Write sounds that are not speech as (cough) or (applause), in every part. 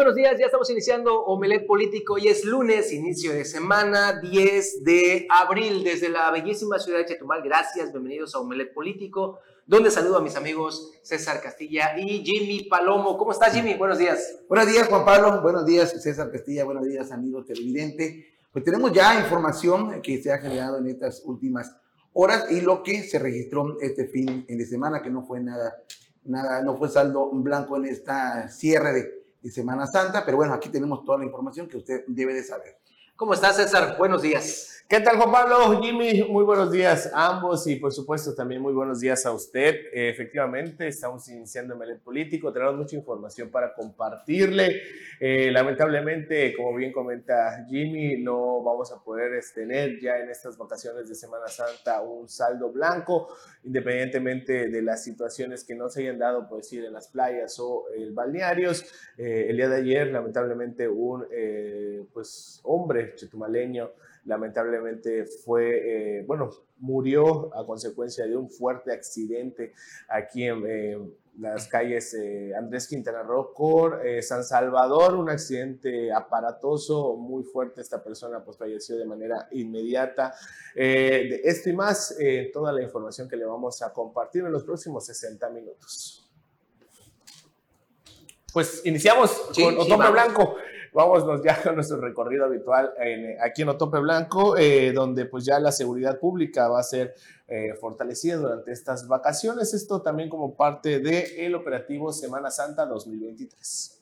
buenos días. Ya estamos iniciando Omelet Político. Hoy es lunes, inicio de semana, 10 de abril, desde la bellísima ciudad de Chetumal. Gracias, bienvenidos a Omelet Político, donde saludo a mis amigos César Castilla y Jimmy Palomo. ¿Cómo estás, Jimmy? Buenos días. Buenos días, Juan Pablo. Buenos días, César Castilla. Buenos días, amigos televidentes. Pues tenemos ya información que se ha generado en estas últimas horas y lo que se registró este fin de semana, que no fue nada, nada, no fue saldo blanco en esta cierre de y Semana Santa, pero bueno, aquí tenemos toda la información que usted debe de saber. ¿Cómo estás, César? Buenos días. ¿Qué tal, Juan Pablo? Jimmy, muy buenos días a ambos y por supuesto también muy buenos días a usted. Eh, efectivamente, estamos iniciando el político, tenemos mucha información para compartirle. Eh, lamentablemente, como bien comenta Jimmy, no vamos a poder tener ya en estas vacaciones de Semana Santa un saldo blanco, independientemente de las situaciones que no se hayan dado, por decir, en las playas o en balnearios. Eh, el día de ayer, lamentablemente, un pues, hombre chetumaleño lamentablemente fue, eh, bueno, murió a consecuencia de un fuerte accidente aquí en las calles Andrés Quintana Roo, eh, San Salvador, un accidente aparatoso, muy fuerte, esta persona pues falleció de manera inmediata. Eh, de esto y más, toda la información que le vamos a compartir en los próximos 60 minutos. Pues iniciamos con Otoño Blanco. Vámonos ya con nuestro recorrido habitual aquí en Otope Blanco, eh, donde pues ya la seguridad pública va a ser eh, fortalecida durante estas vacaciones. Esto también como parte del operativo Semana Santa 2023.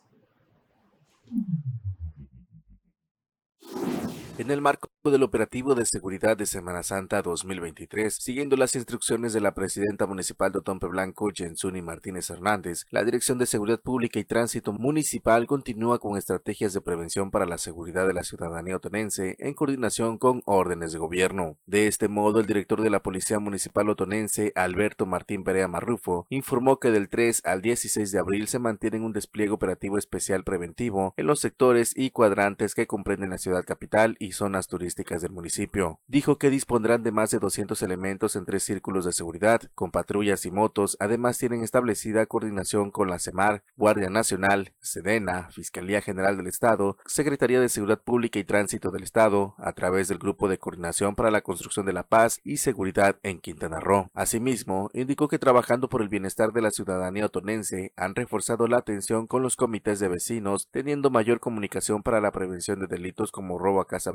En el marco del operativo de seguridad de Semana Santa 2023, siguiendo las instrucciones de la presidenta municipal de Otompe Blanco, Jensuni Martínez Hernández, la Dirección de Seguridad Pública y Tránsito Municipal continúa con estrategias de prevención para la seguridad de la ciudadanía otonense en coordinación con órdenes de gobierno. De este modo, el director de la Policía Municipal otonense, Alberto Martín Perea Marrufo, informó que del 3 al 16 de abril se mantiene un despliegue operativo especial preventivo en los sectores y cuadrantes que comprenden la ciudad capital y zonas turísticas del municipio. Dijo que dispondrán de más de 200 elementos en tres círculos de seguridad, con patrullas y motos. Además, tienen establecida coordinación con la CEMAR, Guardia Nacional, Sedena, Fiscalía General del Estado, Secretaría de Seguridad Pública y Tránsito del Estado, a través del Grupo de Coordinación para la Construcción de la Paz y Seguridad en Quintana Roo. Asimismo, indicó que trabajando por el bienestar de la ciudadanía otonense, han reforzado la atención con los comités de vecinos, teniendo mayor comunicación para la prevención de delitos como robo a casa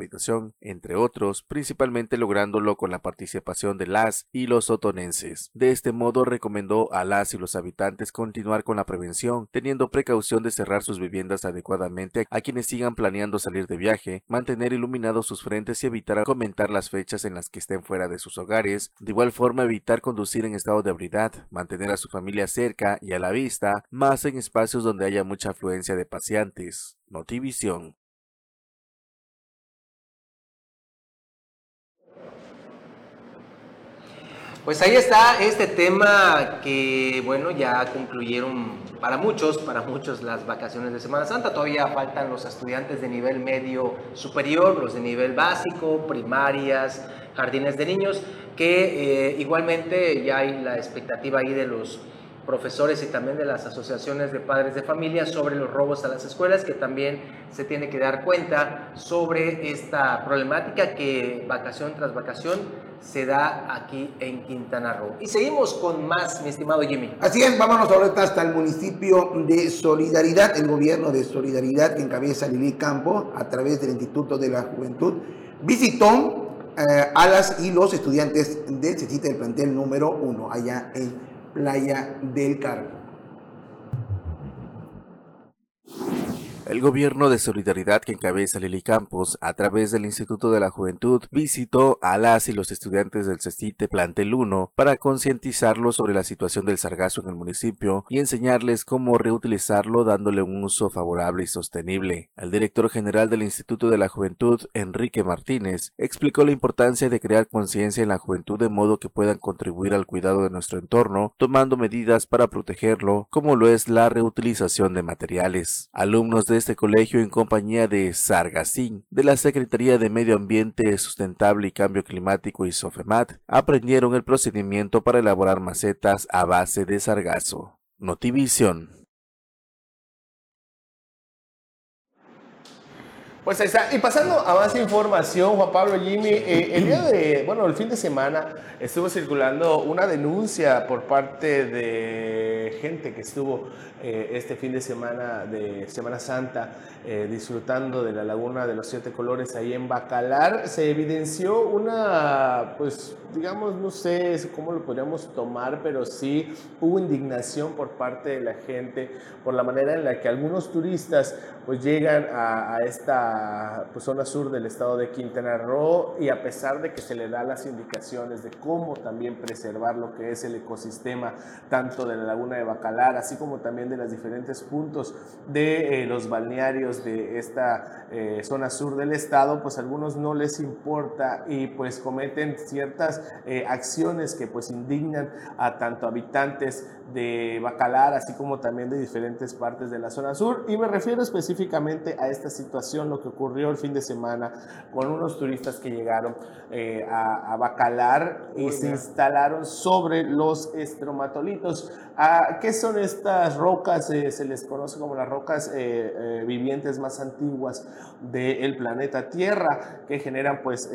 entre otros, principalmente lográndolo con la participación de las y los otonenses. De este modo recomendó a las y los habitantes continuar con la prevención, teniendo precaución de cerrar sus viviendas adecuadamente a quienes sigan planeando salir de viaje, mantener iluminados sus frentes y evitar comentar las fechas en las que estén fuera de sus hogares, de igual forma evitar conducir en estado de ebriedad, mantener a su familia cerca y a la vista, más en espacios donde haya mucha afluencia de paseantes. Notivisión. Pues ahí está este tema que, bueno, ya concluyeron para muchos, para muchos las vacaciones de Semana Santa. Todavía faltan los estudiantes de nivel medio superior, los de nivel básico, primarias, jardines de niños, que eh, igualmente ya hay la expectativa ahí de los profesores y también de las asociaciones de padres de familia sobre los robos a las escuelas, que también se tiene que dar cuenta sobre esta problemática que vacación tras vacación se da aquí en Quintana Roo. Y seguimos con más, mi estimado Jimmy. Así es, vámonos ahorita hasta el municipio de Solidaridad, el gobierno de Solidaridad que encabeza Lili Campo a través del Instituto de la Juventud, visitó eh, a las y los estudiantes del CECITA del plantel número uno, allá en Playa del Carmen. El gobierno de solidaridad que encabeza Lili Campos, a través del Instituto de la Juventud, visitó a las y los estudiantes del CECITE Plantel 1 para concientizarlos sobre la situación del sargazo en el municipio y enseñarles cómo reutilizarlo dándole un uso favorable y sostenible. El director general del Instituto de la Juventud, Enrique Martínez, explicó la importancia de crear conciencia en la juventud de modo que puedan contribuir al cuidado de nuestro entorno, tomando medidas para protegerlo, como lo es la reutilización de materiales. Alumnos de este colegio en compañía de Sargacín, de la Secretaría de Medio Ambiente Sustentable y Cambio Climático y Sofemat, aprendieron el procedimiento para elaborar macetas a base de sargazo. Notivisión. Pues ahí está. Y pasando a más información, Juan Pablo Jimmy, eh, el día de, bueno, el fin de semana estuvo circulando una denuncia por parte de gente que estuvo eh, este fin de semana de Semana Santa eh, disfrutando de la laguna de los siete colores ahí en Bacalar. Se evidenció una, pues, digamos, no sé cómo lo podríamos tomar, pero sí hubo indignación por parte de la gente por la manera en la que algunos turistas pues llegan a, a esta pues, zona sur del estado de Quintana Roo y a pesar de que se le da las indicaciones de cómo también preservar lo que es el ecosistema tanto de la laguna de Bacalar, así como también de los diferentes puntos de eh, los balnearios de esta eh, zona sur del estado, pues a algunos no les importa y pues cometen ciertas eh, acciones que pues indignan a tanto habitantes de Bacalar, así como también de diferentes partes de la zona sur. Y me refiero específicamente a esta situación, lo que ocurrió el fin de semana con unos turistas que llegaron eh, a, Bacalar y se instalaron sobre los estromatolitos. Ah, ¿Qué son estas rocas? Eh, se les conoce como las rocas eh, vivientes más antiguas del planeta Tierra, que generan pues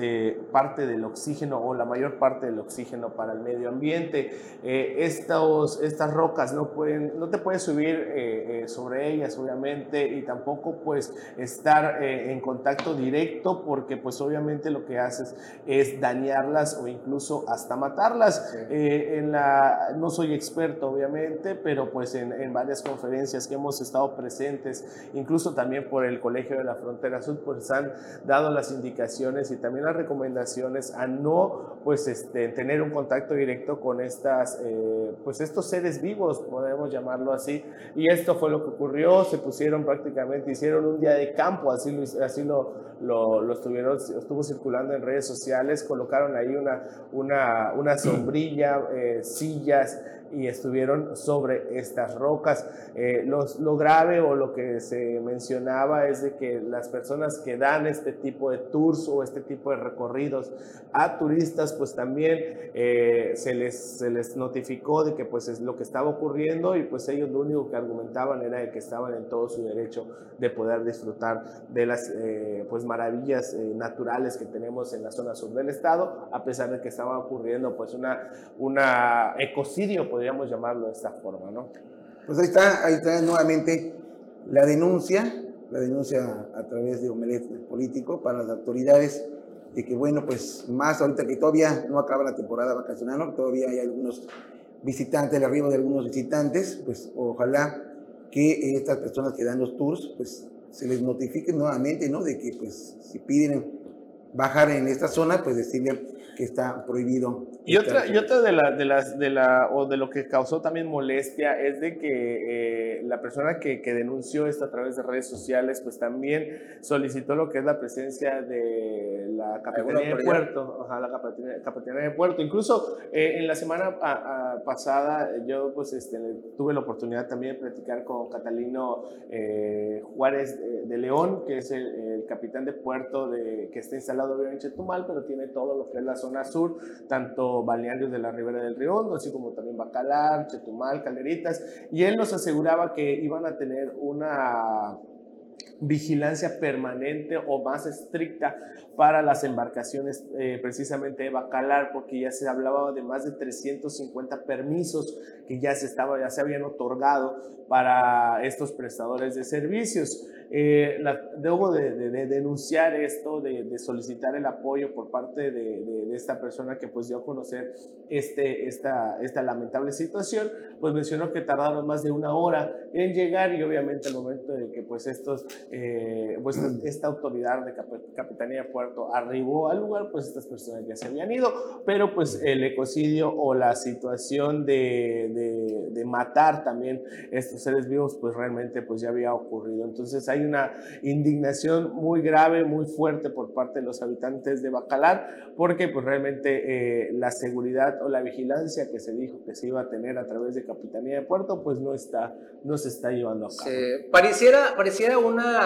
parte del oxígeno o la mayor parte del oxígeno para el medio ambiente. estos, estas rocas no, pueden, no te puedes subir sobre ellas, obviamente, y tampoco pues estar en contacto directo porque pues obviamente lo que haces es dañarlas o incluso hasta matarlas. Eh, en la, no soy experto obviamente, pero pues en, en, varias conferencias que hemos estado presentes, incluso también por el Colegio de la Frontera Sur, pues han dado las indicaciones y también las recomendaciones a no pues este, tener un contacto directo con estas, eh, pues estos seres vivos, podemos llamarlo así. Y esto fue lo que ocurrió, se pusieron prácticamente, hicieron un día de campo, así lo, así lo, lo, estuvieron, estuvo circulando en redes sociales, colocaron ahí una, una, una sombrilla, eh, sillas, y estuvieron sobre estas rocas. Eh, lo grave o lo que se mencionaba es de que las personas que dan este tipo de tours o este tipo de recorridos a turistas, pues también eh, se, les, se les notificó de que pues es lo que estaba ocurriendo y pues ellos lo único que argumentaban era de que estaban en todo su derecho de poder disfrutar de las eh, pues maravillas naturales que tenemos en la zona sur del estado, a pesar de que estaba ocurriendo pues una, una ecocidio, podríamos llamarlo de esta forma, ¿no? Pues ahí está, ahí está nuevamente la denuncia, la denuncia a través de Omelet político para las autoridades de que, bueno, pues más ahorita que todavía no acaba la temporada vacacional, todavía hay algunos visitantes, el arribo de algunos visitantes, pues ojalá que estas personas que dan los tours, pues se les notifique nuevamente, ¿no? De que, pues, si piden bajar en esta zona, pues decirle que está prohibido. Y otra, y otra de, la, de, las, de, la, o de lo que causó también molestia es de que eh, la persona que, que, denunció esto a través de redes sociales, pues también solicitó lo que es la presencia de la Capitanía de Puerto, ojalá la Capitanía, de Puerto. Incluso eh, en la semana pasada yo pues este, tuve la oportunidad también de platicar con Catalino eh, Juárez de, León, que es el, el, capitán de puerto de, que está instalado en Chetumal, pero tiene todo lo que es la zona sur, tanto balnearios de la Ribera del Río así como también Bacalar, Chetumal, Caleritas, y él nos aseguraba que iban a tener una vigilancia permanente o más estricta para las embarcaciones eh, precisamente de Bacalar, porque ya se hablaba de más de 350 permisos que ya se, estaba, ya se habían otorgado para estos prestadores de servicios. Eh, debo de, denunciar esto, de, solicitar el apoyo por parte de, esta persona que pues dio a conocer este, esta, lamentable situación, pues mencionó que tardaron más de una hora en llegar y obviamente al momento de que pues estos, eh, pues esta autoridad de Capitanía de Puerto arribó al lugar, pues estas personas ya se habían ido, pero pues el ecocidio o la situación de, de matar también estos seres vivos, pues realmente pues ya había ocurrido. Entonces hay una indignación muy grave, muy fuerte por parte de los habitantes de Bacalar, porque pues realmente eh, la seguridad o la vigilancia que se dijo que se iba a tener a través de Capitanía de Puerto, pues no está, no se está llevando a cabo. pareciera, pareciera una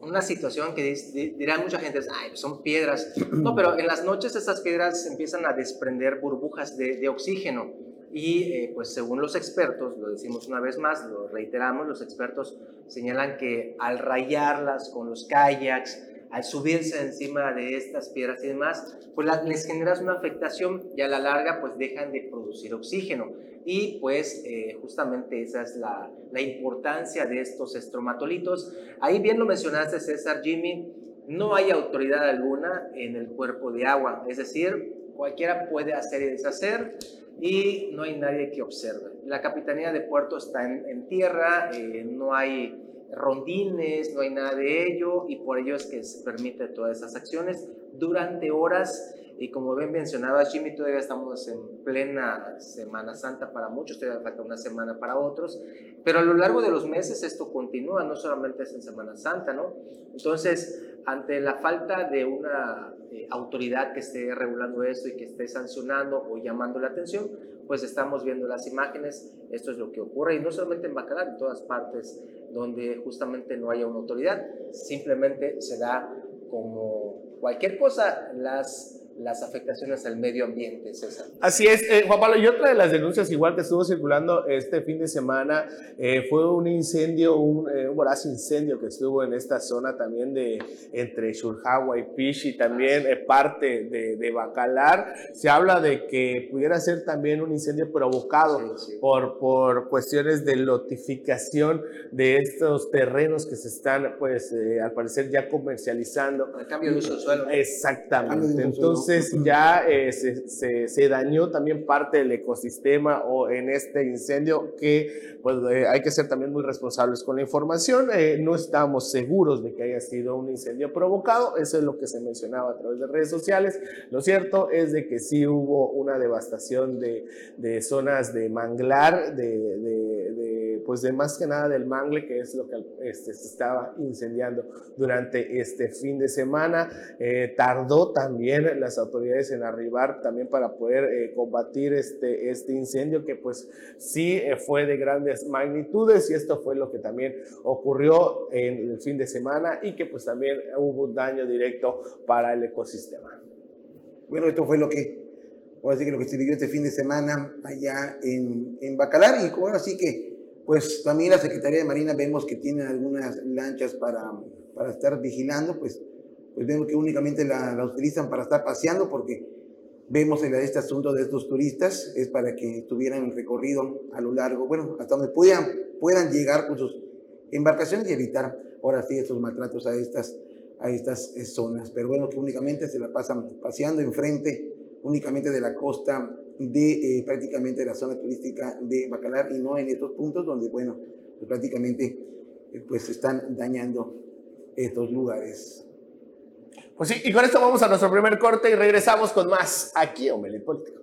una situación que dirá mucha gente, son piedras. No, pero en las noches estas piedras empiezan a desprender burbujas de, de oxígeno y eh, pues según los expertos, lo decimos una vez más, lo reiteramos, los expertos señalan que al rayarlas con los kayaks, al subirse encima de estas piedras y demás, pues les generas una afectación y a la larga pues dejan de producir oxígeno. Y pues eh, justamente esa es la, importancia de estos estromatolitos. Ahí bien lo mencionaste César, Jimmy, no hay autoridad alguna en el cuerpo de agua, es decir, cualquiera puede hacer y deshacer y no hay nadie que observe. La capitanía de puerto está en, tierra, eh, no hay rondines, no hay nada de ello y por ello es que se permite todas esas acciones durante horas y como bien mencionaba Jimmy, todavía estamos en plena Semana Santa para muchos, todavía falta una semana para otros, pero a lo largo de los meses esto continúa, no solamente es en Semana Santa, ¿no? Entonces, ante la falta de una eh, autoridad que esté regulando esto y que esté sancionando o llamando la atención, pues estamos viendo las imágenes, esto es lo que ocurre, y no solamente en Bacalar, en todas partes donde justamente no haya una autoridad, simplemente se da como cualquier cosa, las las afectaciones al medio ambiente, César. Así es, eh, Juan Pablo, y otra de las denuncias igual que estuvo circulando este fin de semana eh, fue un incendio, un, eh, un, voraz incendio que estuvo en esta zona también de entre Surjagua y Pichi, también parte de, de, Bacalar. Se habla de que pudiera ser también un incendio provocado Por, por cuestiones de lotificación de estos terrenos que se están, pues, al parecer ya comercializando. El cambio de uso del suelo. Exactamente. Entonces, entonces ya eh, se, se, dañó también parte del ecosistema o en este incendio que pues eh, hay que ser también muy responsables con la información. Eh, no estamos seguros de que haya sido un incendio provocado, eso es lo que se mencionaba a través de redes sociales. Lo cierto es de que sí hubo una devastación de, de zonas de manglar, de, de, pues de más que nada del mangle, que es lo que este, se estaba incendiando durante este fin de semana. tardó también las autoridades en arribar también para poder eh, combatir este, este incendio que pues sí eh, fue de grandes magnitudes y esto fue lo que también ocurrió en el fin de semana y que pues también hubo un daño directo para el ecosistema. Bueno, esto fue lo que, ahora sí que lo que se vivió este fin de semana allá en, en Bacalar y ahora sí que pues también la Secretaría de Marina vemos que tiene algunas lanchas para, para estar vigilando, pues pues vemos que únicamente la, utilizan para estar paseando porque vemos en este asunto de estos turistas es para que tuvieran recorrido a lo largo, bueno, hasta donde puedan, puedan llegar con sus embarcaciones y evitar ahora sí estos maltratos a estas, a estas eh, zonas. Pero bueno, que únicamente se la pasan paseando enfrente únicamente de la costa de eh, prácticamente la zona turística de Bacalar y no en estos puntos donde, bueno, pues prácticamente eh, pues están dañando estos lugares. Pues sí, y con esto vamos a nuestro primer corte y regresamos con más aquí en Omelet Político.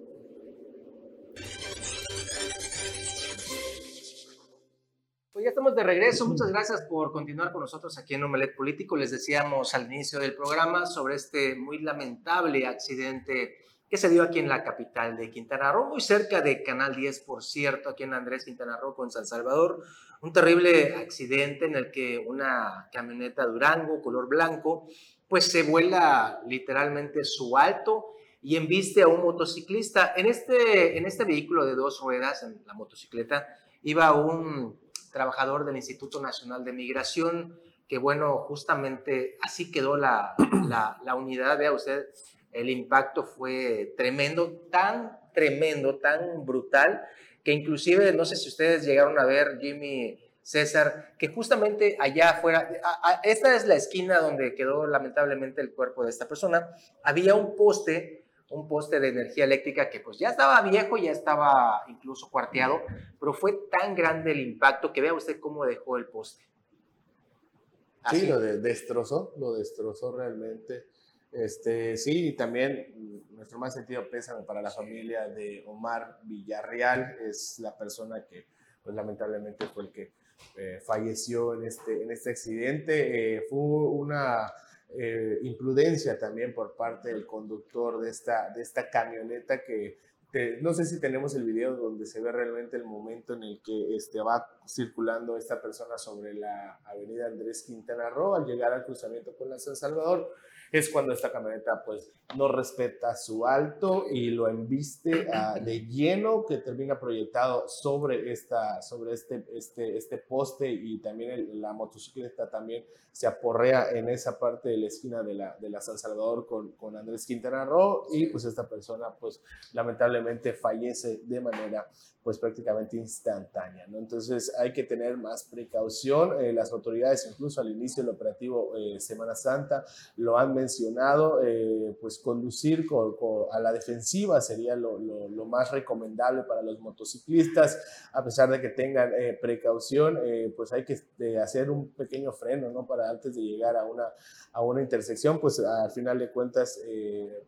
Pues ya estamos de regreso. Muchas gracias por continuar con nosotros aquí en Omelet Político. Les decíamos al inicio del programa sobre este muy lamentable accidente que se dio aquí en la capital de Quintana Roo, muy cerca de Canal 10, por cierto, aquí en Andrés Quintana Roo con San Salvador. Un terrible accidente en el que una camioneta Durango, color blanco, pues se vuela literalmente su alto y embiste a un motociclista. En este, en este vehículo de dos ruedas, en la motocicleta, iba un trabajador del Instituto Nacional de Migración, que bueno, justamente así quedó la, la, la unidad, vea usted, el impacto fue tremendo, tan tremendo, tan brutal, que inclusive, no sé si ustedes llegaron a ver, Jimmy, César, que justamente allá afuera, esta es la esquina donde quedó lamentablemente el cuerpo de esta persona, había un poste, un poste de energía eléctrica que pues ya estaba viejo, ya estaba incluso cuarteado, pero fue tan grande el impacto que vea usted cómo dejó el poste. Sí, lo destrozó, lo destrozó realmente. Este, sí, y también nuestro más sentido pésame para la familia de Omar Villarreal, es la persona que pues lamentablemente fue el que eh, falleció en este, en este accidente. Eh, fue una eh, imprudencia también por parte del conductor de esta, de esta camioneta que no sé si tenemos el video donde se ve realmente el momento en el que este, va circulando esta persona sobre la avenida Andrés Quintana Roo al llegar al cruzamiento con la San Salvador es cuando esta camioneta pues no respeta su alto y lo embiste ah, de lleno que termina proyectado sobre, esta, sobre este, este, este poste y también la motocicleta también se aporrea en esa parte de la esquina de la, de la San Salvador con, con Andrés Quintana Roo y pues esta persona pues lamentablemente fallece de manera pues prácticamente instantánea, ¿no? Entonces hay que tener más precaución. Eh, las autoridades incluso al inicio del operativo eh, Semana Santa lo han mencionado, eh, pues conducir a la defensiva sería lo, más recomendable para los motociclistas, a pesar de que tengan precaución, pues hay que hacer un pequeño freno, ¿no? Para antes de llegar a una, a una intersección, pues al final de cuentas,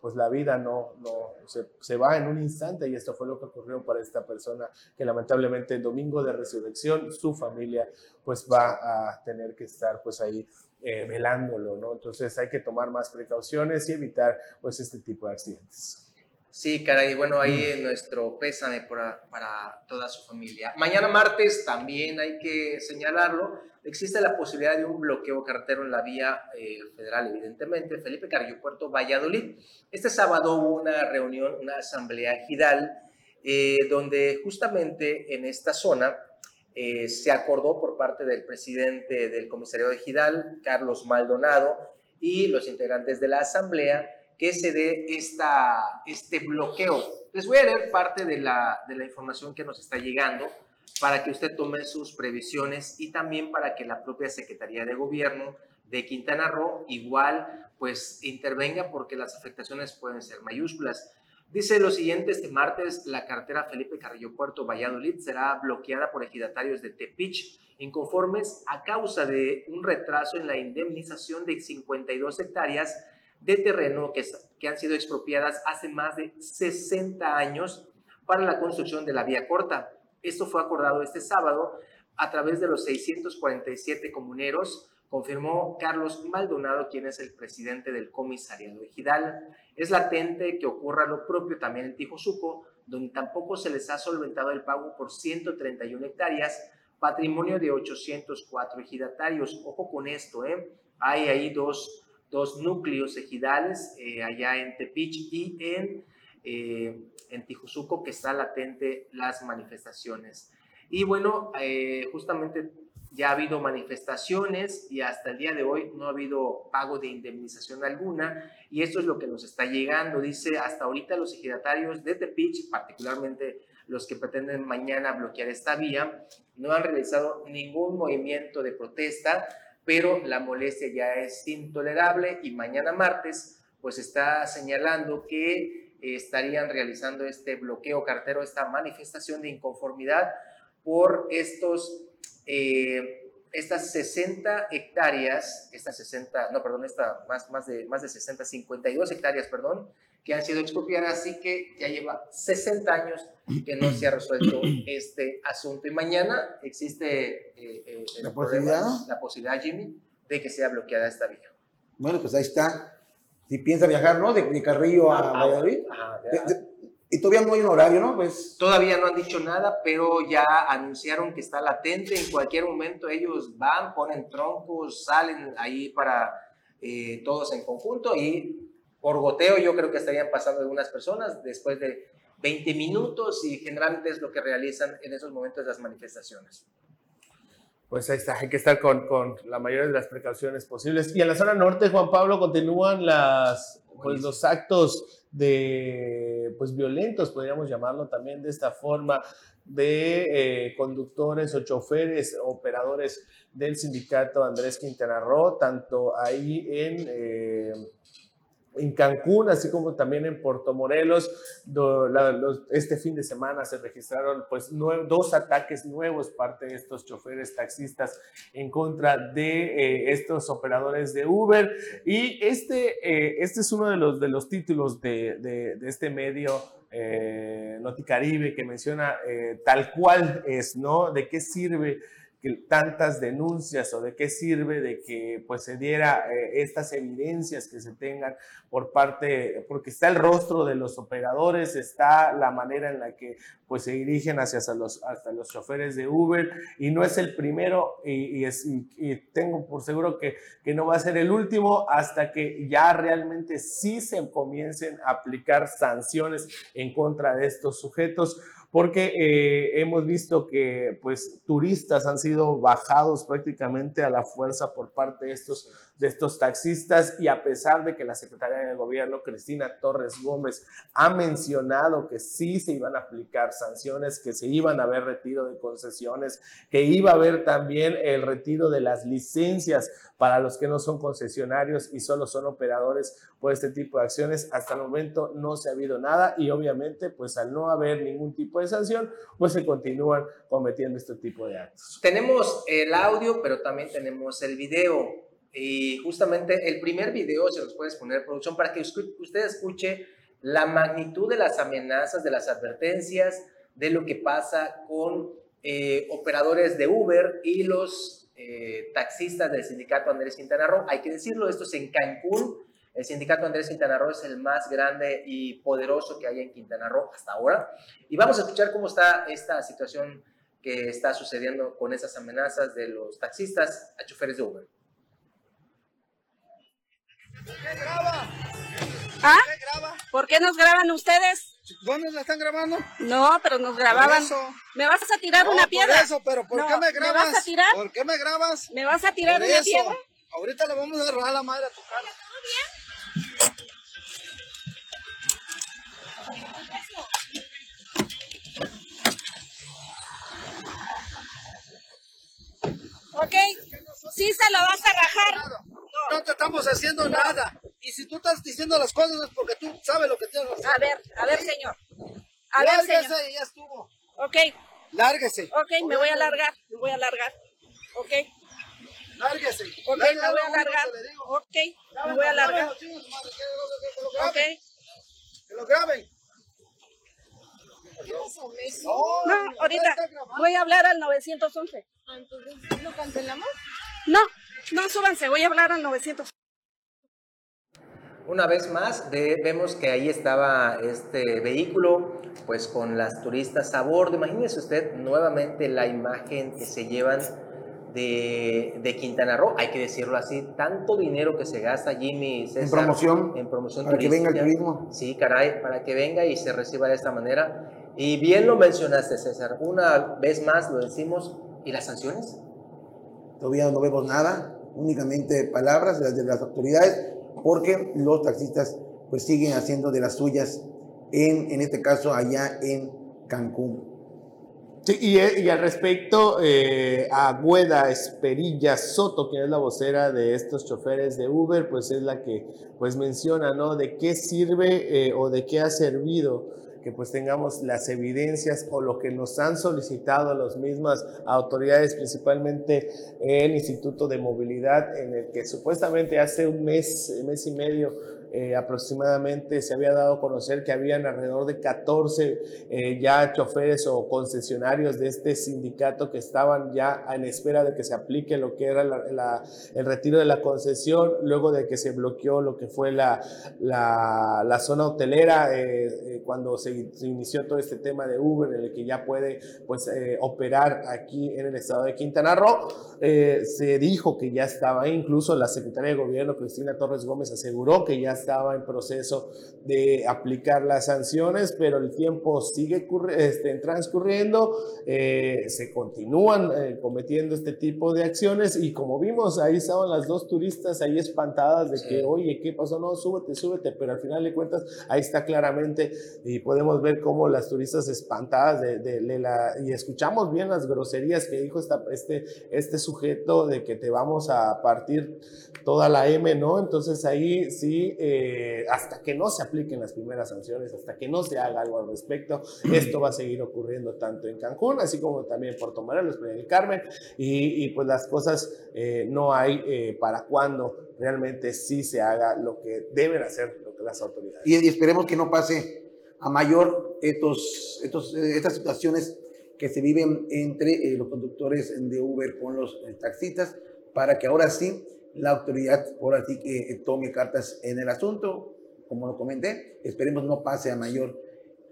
pues la vida no, no se, se va en un instante y esto fue lo que ocurrió para esta persona que lamentablemente el domingo de resurrección su familia pues va a tener que estar pues ahí eh, velándolo, ¿no? Entonces hay que tomar más precauciones y evitar pues este tipo de accidentes. Sí, caray, bueno, ahí nuestro pésame para, para toda su familia. Mañana martes también hay que señalarlo, existe la posibilidad de un bloqueo carretero en la vía eh, federal, evidentemente, Felipe Carrillo Puerto Valladolid. Este sábado hubo una reunión, una asamblea gidal eh, donde justamente en esta zona eh, se acordó por parte del presidente del comisario de Gidal, Carlos Maldonado, y los integrantes de la asamblea, que se dé este bloqueo. Les voy a leer parte de la, de la información que nos está llegando para que usted tome sus previsiones y también para que la propia Secretaría de Gobierno de Quintana Roo igual pues intervenga porque las afectaciones pueden ser mayúsculas. Dice lo siguiente, este martes la carretera Felipe Carrillo Puerto Valladolid será bloqueada por ejidatarios de Tepich inconformes a causa de un retraso en la indemnización de 52 hectáreas de terreno que, que han sido expropiadas hace más de 60 años para la construcción de la vía corta. Esto fue acordado este sábado a través de los 647 comuneros confirmó Carlos Maldonado, quien es el presidente del comisariado ejidal. Es latente que ocurra lo propio también en Tijosuco, donde tampoco se les ha solventado el pago por 131 hectáreas, patrimonio de 804 ejidatarios. Ojo con esto, ¿eh? Hay ahí dos, dos núcleos ejidales, eh, allá en Tepich y en, eh, en Tijosuco, que está latente las manifestaciones. Y bueno, eh, justamente ya ha habido manifestaciones y hasta el día de hoy no ha habido pago de indemnización alguna y esto es lo que nos está llegando. Dice, hasta ahorita los ejidatarios de Tepich, particularmente los que pretenden mañana bloquear esta vía, no han realizado ningún movimiento de protesta, pero la molestia ya es intolerable y mañana martes pues está señalando que estarían realizando este bloqueo cartero, esta manifestación de inconformidad por estos eh, estas 60 hectáreas, estas 60, no, perdón, esta, más, más, de, más de 60, 52 hectáreas, perdón, que han sido expropiadas, así que ya lleva 60 años que no se ha resuelto (clears throat) este asunto. Y mañana existe eh, eh, ¿La, posibilidad? la posibilidad, Jimmy, de que sea bloqueada esta vía. Bueno, pues ahí está. Si piensa viajar, ¿no? De, Carrillo a ah, Valladolid. Y todavía no hay un horario, ¿no? Pues... Todavía no han dicho nada, pero ya anunciaron que está latente. En cualquier momento ellos van, ponen troncos, salen ahí para eh, todos en conjunto y por goteo yo creo que estarían pasando algunas personas después de 20 minutos y generalmente es lo que realizan en esos momentos las manifestaciones. Pues ahí está, hay que estar con, con la mayoría de las precauciones posibles. Y en la zona norte, Juan Pablo, continúan las, pues, los actos de pues violentos, podríamos llamarlo también de esta forma, de eh, conductores o choferes, operadores del sindicato Andrés Quintana Roo, tanto ahí en... Eh, en Cancún, así como también en Puerto Morelos. este fin de semana se registraron pues dos ataques nuevos parte de estos choferes taxistas en contra de eh, estos operadores de Uber. Y este, eh, este es uno de los, de los títulos de, de, este medio. Eh, Noticaribe que menciona tal cual es, ¿no? ¿De qué sirve tantas denuncias o de qué sirve de que pues se diera eh, estas evidencias que se tengan por parte, porque está el rostro de los operadores, está la manera en la que pues se dirigen hacia los, hasta los choferes de Uber y no es el primero y, tengo por seguro que, que no va a ser el último hasta que ya realmente sí se comiencen a aplicar sanciones en contra de estos sujetos porque eh, hemos visto que pues turistas han sido bajados prácticamente a la fuerza por parte de estos de estos taxistas y a pesar de que la secretaria de gobierno, Cristina Torres Gómez, ha mencionado que sí se iban a aplicar sanciones, que se iban a haber retiro de concesiones, que iba a haber también el retiro de las licencias para los que no son concesionarios y solo son operadores por este tipo de acciones. Hasta el momento no se ha habido nada y obviamente pues al no haber ningún tipo de sanción, pues se continúan cometiendo este tipo de actos. Tenemos el audio, pero también tenemos el video. Y justamente el primer video se los puedes poner, producción, para que usted escuche la magnitud de las amenazas, de las advertencias, de lo que pasa con eh, operadores de Uber y los eh, taxistas del sindicato Andrés Quintana Roo. Hay que decirlo, esto es en Cancún. El sindicato Andrés Quintana Roo es el más grande y poderoso que hay en Quintana Roo hasta ahora. Y vamos a escuchar cómo está esta situación que está sucediendo con esas amenazas de los taxistas a choferes de Uber. ¿Qué graba? ¿Ah? ¿Qué graba? ¿Por qué nos graban ustedes? ¿Dónde la están grabando? No, pero nos grababan. ¿Me vas a tirar una piedra? Por eso, pero ¿por qué me grabas? ¿Me vas a tirar? ¿Por qué me grabas? ¿Me vas a tirar una piedra? Ahorita le vamos a a la madre a tu cara. ¿Todo bien? Ok, sí se lo vas a rajar. No te estamos haciendo nada. Y si tú estás diciendo las cosas es porque tú sabes lo que tienes que hacer. A ver, a ver, señor. A Lárguese ver, señor. y ya estuvo. Ok. Lárguese. Ok, me voy a largar. Me voy a largar. Ok. Lárguese. Ok, me voy a largar. Ok, me voy a largar. Ok. Que lo graben. No, ahorita voy a hablar al 911. Entonces, ¿lo cancelamos? No, no, súbanse, voy a hablar al 900. Una vez más, vemos que ahí estaba este vehículo, pues con las turistas a bordo. Imagínese usted nuevamente la imagen que se llevan de, de, Quintana Roo, hay que decirlo así, tanto dinero que se gasta Jimmy César, en promoción, en promoción para que venga el turismo. Sí, caray, para que venga y se reciba de esta manera. Y bien lo mencionaste, César, una vez más lo decimos, ¿y las sanciones? Todavía no vemos nada, únicamente palabras de las, de las autoridades, porque los taxistas pues siguen haciendo de las suyas, en, en este caso allá en Cancún. Sí, y, al respecto, eh, Agüeda Esperilla Soto, que es la vocera de estos choferes de Uber, pues es la que pues menciona, ¿no? De qué sirve eh, o de qué ha servido que pues tengamos las evidencias o lo que nos han solicitado las mismas autoridades, principalmente el Instituto de Movilidad, en el que supuestamente hace un mes, mes y medio, eh, aproximadamente se había dado a conocer que habían alrededor de 14 eh, ya choferes o concesionarios de este sindicato que estaban ya en espera de que se aplique lo que era el retiro de la concesión, luego de que se bloqueó lo que fue la, la, zona hotelera eh, cuando se, se, inició todo este tema de Uber, en el que ya puede pues, operar aquí en el estado de Quintana Roo. se dijo que ya estaba, incluso la secretaria de gobierno, Cristina Torres Gómez, aseguró que ya estaba en proceso de aplicar las sanciones, pero el tiempo sigue este, transcurriendo, eh, se continúan eh, cometiendo este tipo de acciones y como vimos, ahí estaban las dos turistas ahí espantadas de que, oye, ¿qué pasó? No, súbete, súbete, pero al final de cuentas ahí está claramente y podemos ver cómo las turistas espantadas de, la, y escuchamos bien las groserías que dijo esta, este, este sujeto de que te vamos a partir toda la M, ¿no? Entonces ahí sí... Eh, eh, hasta que no se apliquen las primeras sanciones, hasta que no se haga algo al respecto, esto va a seguir ocurriendo tanto en Cancún, así como también en Puerto Morelos, Playa del Carmen, y, pues las cosas eh, no hay eh, para cuando realmente sí se haga lo que deben hacer lo que las autoridades. Y, esperemos que no pase a mayor estos, estos, estas situaciones que se viven entre eh, los conductores de Uber con los taxistas para que ahora sí la autoridad ahora sí que eh, tome cartas en el asunto. Como lo comenté, esperemos no pase a mayor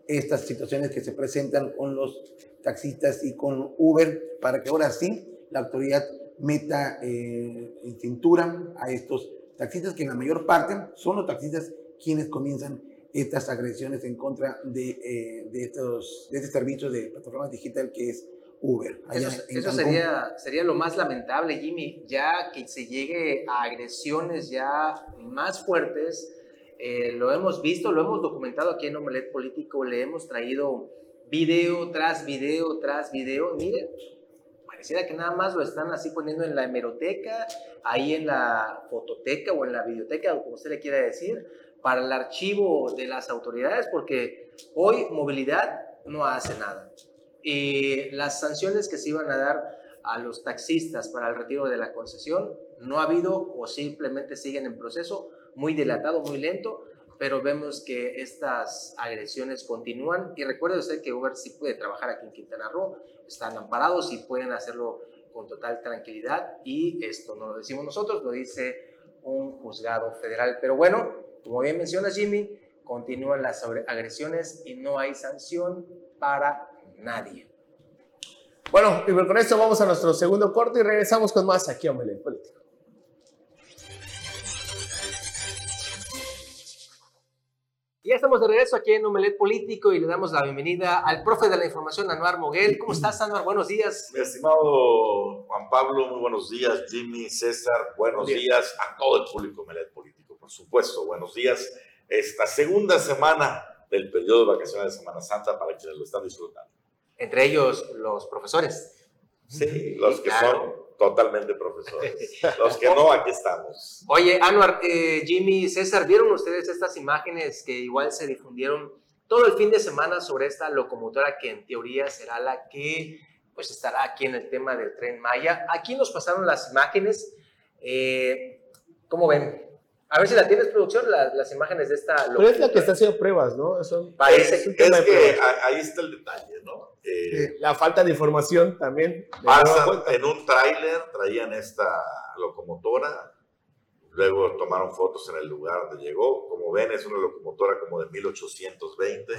estas situaciones que se presentan con los taxistas y con Uber para que ahora sí la autoridad meta eh, en cintura a estos taxistas que en la mayor parte son los taxistas quienes comienzan estas agresiones en contra de, eh, de, estos, de este servicio de plataforma digital que es Uber. Eso, eso sería, sería lo más lamentable, Jimmy, ya que se llegue a agresiones ya más fuertes. Eh, lo hemos visto, lo hemos documentado aquí en Omelet Político, le hemos traído video tras video tras video. Miren, pareciera que nada más lo están así poniendo en la hemeroteca, ahí en la fototeca o en la videoteca, o como usted le quiera decir, para el archivo de las autoridades, porque hoy movilidad no hace nada. Y las sanciones que se iban a dar a los taxistas para el retiro de la concesión no ha habido o simplemente siguen en proceso, muy dilatado, muy lento, pero vemos que estas agresiones continúan. Y recuerde usted que Uber sí puede trabajar aquí en Quintana Roo, están amparados y pueden hacerlo con total tranquilidad. Y esto no lo decimos nosotros, lo dice un juzgado federal. Pero bueno, como bien menciona Jimmy, continúan las agresiones y no hay sanción para nadie. Bueno, y con esto vamos a nuestro segundo corte y regresamos con más aquí a Omelet Político. Ya estamos de regreso aquí en Omelet Político y le damos la bienvenida al profe de la información, Anuar Moguel. ¿Cómo estás, Anuar? Buenos días. Mi estimado Juan Pablo, muy buenos días. Jimmy, César, buenos días a todo el público Omelet Político, por supuesto. Buenos días. Esta segunda semana del periodo de vacaciones de Semana Santa para quienes lo están disfrutando. Entre ellos, los profesores. Sí, los que claro. son totalmente profesores. (laughs) Los que no, aquí estamos. Oye, Anuar, eh, Jimmy, César, ¿vieron ustedes estas imágenes que igual se difundieron todo el fin de semana sobre esta locomotora que en teoría será la que pues estará aquí en el tema del tren Maya? Aquí nos pasaron las imágenes. Eh, ¿Cómo ven? A ver si la tienes, producción, la, las imágenes de esta locomotora. Pero es la que está haciendo pruebas, ¿no? Eso Parece es, es que ahí está el detalle, ¿no? Eh, la falta de información también. Pasan en un tráiler, traían esta locomotora, luego tomaron fotos en el lugar donde llegó. Como ven, es una locomotora como de 1820,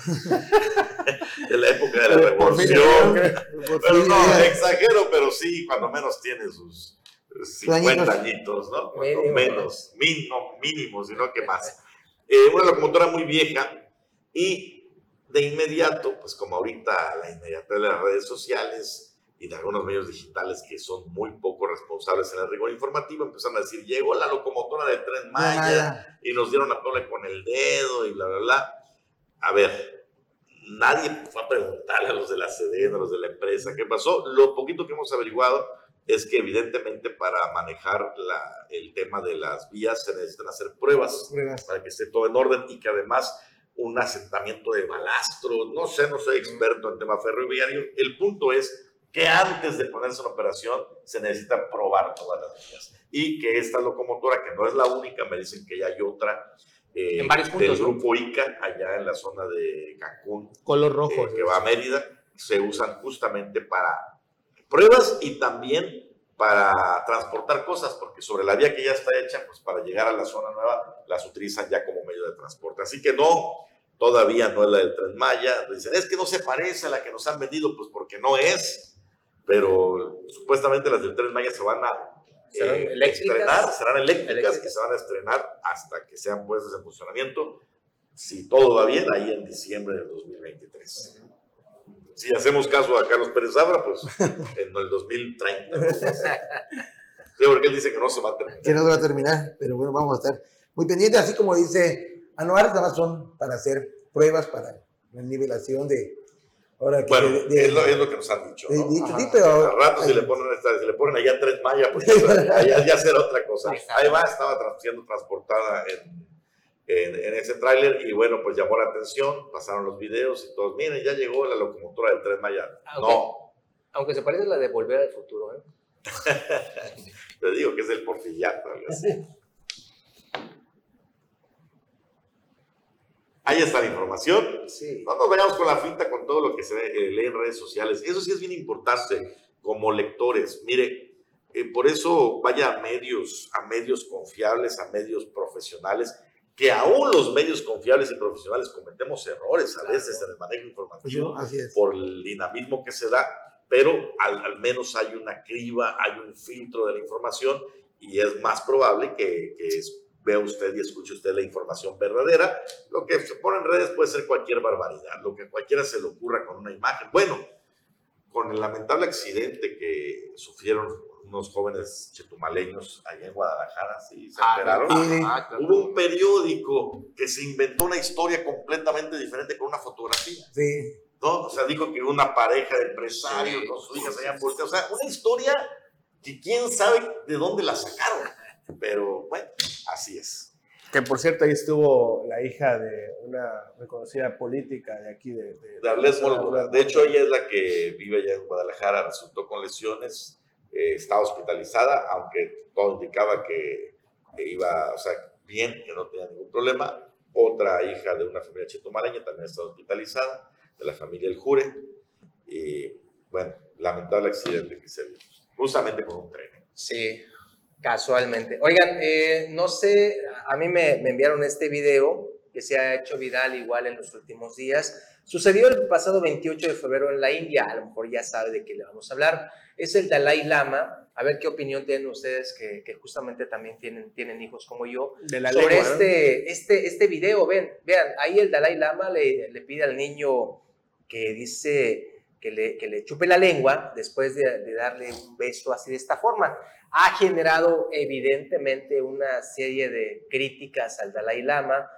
de (laughs) la época de la Revolución. Pero no, exagero, pero sí, cuando menos tiene sus 50 añitos, ¿no? Mínimo. menos, mínimo, mínimo, sino que más. (laughs) Eh, una locomotora muy vieja y de inmediato, pues como ahorita la inmediatez de las redes sociales y de algunos medios digitales que son muy poco responsables en el rigor informativo, empezaron a decir, llegó la locomotora del tren Maya y nos dieron a tole con el dedo y bla, bla, bla. A ver, nadie fue a preguntarle a los de la CDN, a los de la empresa, qué pasó. Lo poquito que hemos averiguado es que evidentemente para manejar la, el tema de las vías se necesitan hacer pruebas, pruebas para que esté todo en orden y que además un asentamiento de balastro, no sé, no soy experto en tema ferroviario. El punto es que antes de ponerse en operación se necesita probar todas las vías. Y que esta locomotora, que no es la única, me dicen que ya hay otra, eh, en varios puntos, del grupo ICA, allá en la zona de Cancún, color rojo, eh, que va a Mérida, se usan justamente para pruebas y también para transportar cosas, porque sobre la vía que ya está hecha, pues para llegar a la zona nueva, las utilizan ya como medio de transporte. Así que no, todavía no es la del Tren Maya. Dicen, es que no se parece a la que nos han vendido, pues porque no es, pero supuestamente las del Tren Maya se van a eh, estrenar, serán eléctricas, que se van a estrenar hasta que sean puestas en funcionamiento, si todo va bien, ahí en diciembre del 2023 si hacemos caso a Carlos Pérez Abra, pues (laughs) en el 2030. Sí, porque él dice que no se va a terminar. Que no se va a terminar, pero bueno, vamos a estar muy pendientes, así como dice Anuar, nada más son para hacer pruebas para la nivelación de... Ahora que bueno, de, de, es, lo, es, lo, que nos han dicho. ¿no? De, sí, pero, a rato si le ponen, esta, si le ponen allá tres mallas, pues ya, ya será otra cosa. Además, estaba siendo transportada en en, en ese tráiler y bueno, pues llamó la atención, pasaron los videos y todos, miren, ya llegó la locomotora del tren Maya. Aunque, no. Aunque se parece a la de Volver al Futuro, ¿eh? (laughs) Te digo que es el porfillato, algo así. Ahí está la información. Sí. No nos vayamos con la finta con todo lo que se eh, lee en redes sociales. Eso sí es bien importante como lectores. Mire, eh, por eso vaya a medios, a medios confiables, a medios profesionales, que aún los medios confiables y profesionales cometemos errores a veces en el manejo informativo Así es. por el dinamismo que se da, pero al, al menos hay una criba, hay un filtro de la información y es más probable que, que vea usted y escuche usted la información verdadera. Lo que se pone en redes puede ser cualquier barbaridad, lo que cualquiera se le ocurra con una imagen. Bueno, con el lamentable accidente que sufrieron unos jóvenes chetumaleños allá en Guadalajara, sí, se enteraron. Ah, claro. Hubo un periódico que se inventó una historia completamente diferente con una fotografía. Sí. ¿no? O sea, dijo que una pareja de empresarios Sí. con su hija se habían volteado. O sea, una historia que quién sabe de dónde la sacaron. Pero bueno, así es. Que por cierto, ahí estuvo la hija de una reconocida política de aquí de... De, De Mónaco. De hecho, ella es la que vive allá en Guadalajara, resultó con lesiones, eh, está hospitalizada, aunque todo indicaba que iba, o sea, bien, que no tenía ningún problema. Otra hija de una familia chetumaleña también está hospitalizada, de la familia El Jure. Y bueno, lamentable accidente que se dio, justamente con un tren. Sí, casualmente. Oigan, eh, no sé, a mí me, me enviaron este video que se ha hecho viral igual en los últimos días. Sucedió el pasado 28 de febrero en la India, a lo mejor ya sabe de qué le vamos a hablar. Es el Dalai Lama. A ver qué opinión tienen ustedes que, que justamente también tienen, tienen hijos como yo de la sobre lengua, ¿no? este, este, este video. Ven, vean, ahí el Dalai Lama le, le pide al niño que dice que le, que le chupe la lengua después de, de darle un beso así de esta forma. Ha generado evidentemente una serie de críticas al Dalai Lama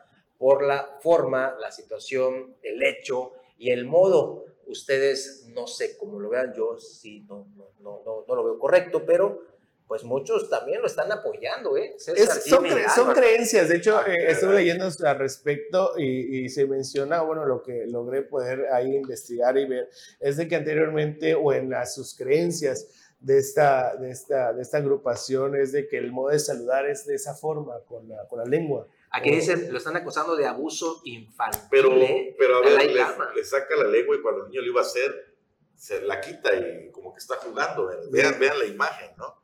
por la forma, la situación, el hecho y el modo. Ustedes no sé cómo lo vean, yo sí no, no, no, no, lo veo correcto, pero pues muchos también lo están apoyando, ¿eh? Es- son, cre- son creencias, de hecho, Ah, eh, estuve leyendo al respecto y, y se menciona, bueno, lo que logré poder ahí investigar y ver, es de que anteriormente o en las, sus creencias de esta, de, esta, de esta agrupación es de que el modo de saludar es de esa forma, con la, con la lengua. Aquí dicen, lo están acusando de abuso infantil. Pero, ¿eh? pero a ver, le, saca la lengua y cuando el niño lo iba a hacer, se la quita y como que está jugando. Vean, vean la imagen, ¿no?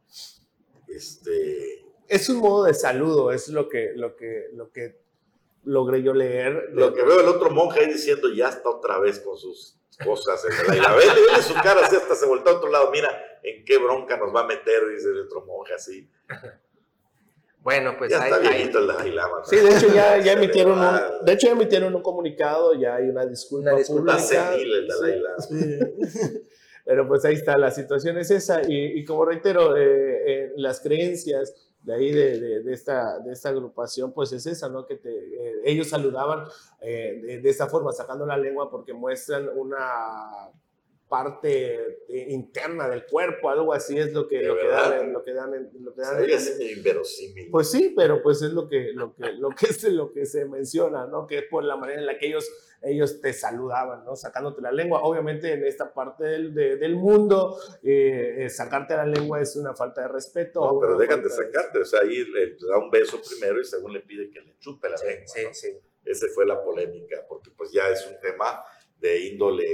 Este, Es un modo de saludo, es lo que, lo que, lo que logré yo leer. lo que veo el otro monje ahí diciendo, ya está otra vez con sus cosas en el aire. Ver, vele su cara, así hasta se voltea a otro lado. Mira, en qué bronca nos va a meter, dice el otro monje así. Bueno, pues ya ahí, está ahí- viejito el Dalai Lama. Sí, de hecho ya, ya (laughs) emitieron un, de hecho ya emitieron un comunicado, ya hay una disculpa, Una disculpa pública. senil el Dalai Sí. Lama. (laughs) Pero pues ahí está, la situación es esa. Y, y como reitero, eh, eh, las creencias de ahí de, de- de esta, de esta agrupación, pues es esa, ¿no? Que te, eh, ellos saludaban eh, de, de esta forma, sacando la lengua porque muestran una parte interna del cuerpo, algo así es lo que, ¿De lo que dan, lo que dan, lo que dan es inverosímil. pues sí, pero pues es lo que, lo que, lo que, es lo que se menciona, ¿no? Que es por la manera en la que ellos, ellos te saludaban, ¿no? Sacándote la lengua. Obviamente en esta parte del, de- del mundo, eh, eh, sacarte la lengua es una falta de respeto. No, pero dejan de sacarte, o sea, ahí le da un beso primero y según le pide que le chupe la Sí, lengua. sí, ¿no? sí. Esa fue la polémica, porque pues ya es un tema de índole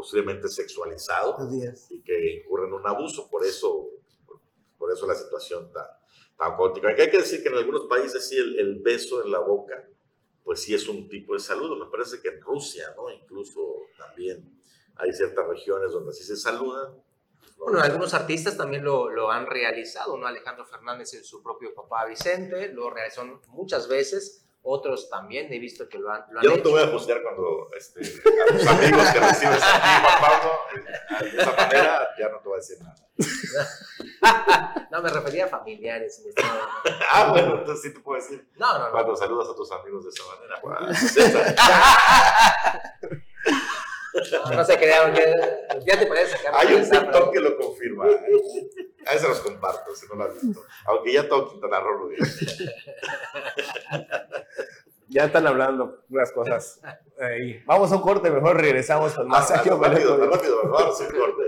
posiblemente sexualizado y que incurre en un abuso, por eso, por eso la situación tan, tan caótica. Hay que decir que en algunos países sí el, el beso en la boca, pues sí es un tipo de saludo. Me parece que en Rusia, ¿no? Incluso también hay ciertas regiones donde sí se saludan. ¿no? Bueno, algunos artistas también lo, lo han realizado, ¿no? Alejandro Fernández y su propio papá Vicente lo realizó muchas veces, otros también he visto que lo han, lo han Yo no hecho. te voy a juzgar cuando este, a tus amigos que recibes aquí, Juan Pablo, eh, de esa manera, ya no te voy a decir nada. (laughs) no, me refería a familiares. (laughs) Ah, bueno, entonces sí te puedo decir. No, no, no. Cuando saludas a tus amigos de esa manera. Juan. (laughs) No, no se crearon, ya, ya te puedes sacar. Hay un TikTok que lo confirma. ¿eh? A ese los comparto, si no lo has visto. Aunque ya todo Quintana Roo lo. (laughs) Ya están hablando unas cosas. ahí. Vamos a un corte, mejor regresamos con más Ah, rápido, rápido, rápido, sin corte.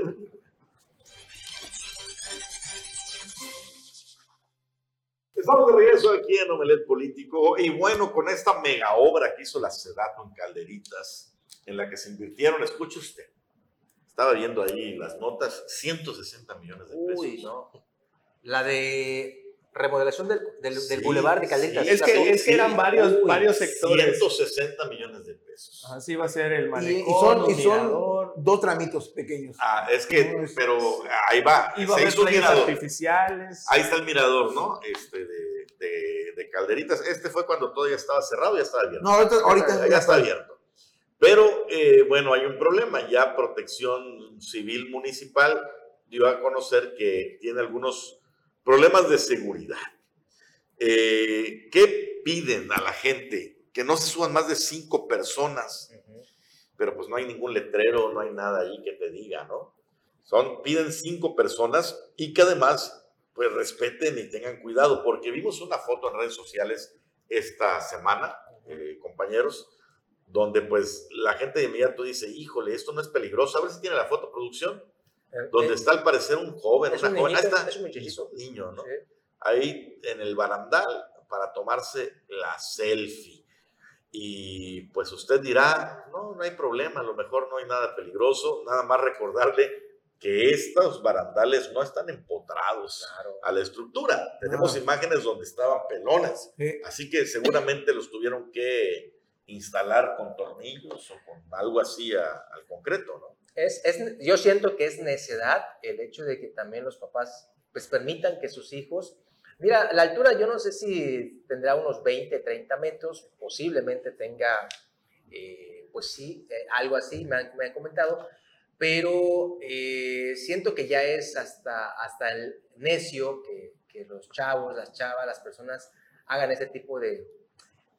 Estamos de regreso aquí en Omelet Político y bueno, con esta mega obra que hizo la Sedato en Calderitas, en la que se invirtieron, escuche usted, estaba viendo ahí las notas, 160 millones de pesos. Uy, no. La de remodelación del, del, Sí, del Boulevard de Caletas. sí. Es que, es que eran varios, Uy, varios sectores. 160 millones de pesos. Así va a ser el malecón, y son, y son mirador. dos tramitos pequeños. Ah, es que, pero ahí va, Iba a se haber hizo un artificiales. Ahí está el mirador, ¿no? Este de, de, de Calderitas. Este fue cuando todavía estaba cerrado, ya estaba abierto. No, ahorita, ahorita ya, está. abierto. Pero eh, bueno, hay un problema. Ya Protección Civil Municipal dio a conocer que tiene algunos problemas de seguridad. Eh, ¿Qué piden a la gente? Que no se suban más de cinco personas. Pero pues no hay ningún letrero, no hay nada ahí que te diga, ¿no? Son, piden cinco personas y que además pues respeten y tengan cuidado, porque vimos una foto en redes sociales esta semana, eh, compañeros, donde pues la gente de inmediato dice, híjole, esto no es peligroso, a ver si tiene la foto producción, donde está al parecer un joven, Es una un joven, ahí niñito, está, es un muchachito. niño, ¿no? Sí. Ahí en el barandal para tomarse la selfie. Y pues usted dirá, no, no hay problema, a lo mejor no hay nada peligroso, nada más recordarle que estos barandales no están empotrados a la estructura. Tenemos Ah. imágenes donde estaban pelones, Sí. así que seguramente los tuvieron que instalar con tornillos o con algo así al concreto, ¿no? Es, es, yo siento que es necedad el hecho de que también los papás pues permitan que sus hijos... Mira, la altura yo no sé si tendrá unos 20, 30 metros, posiblemente tenga, eh, pues sí, eh, algo así, me han, me han comentado, pero eh, siento que ya es hasta, hasta el necio que, que los chavos, las chavas, las personas hagan ese tipo de,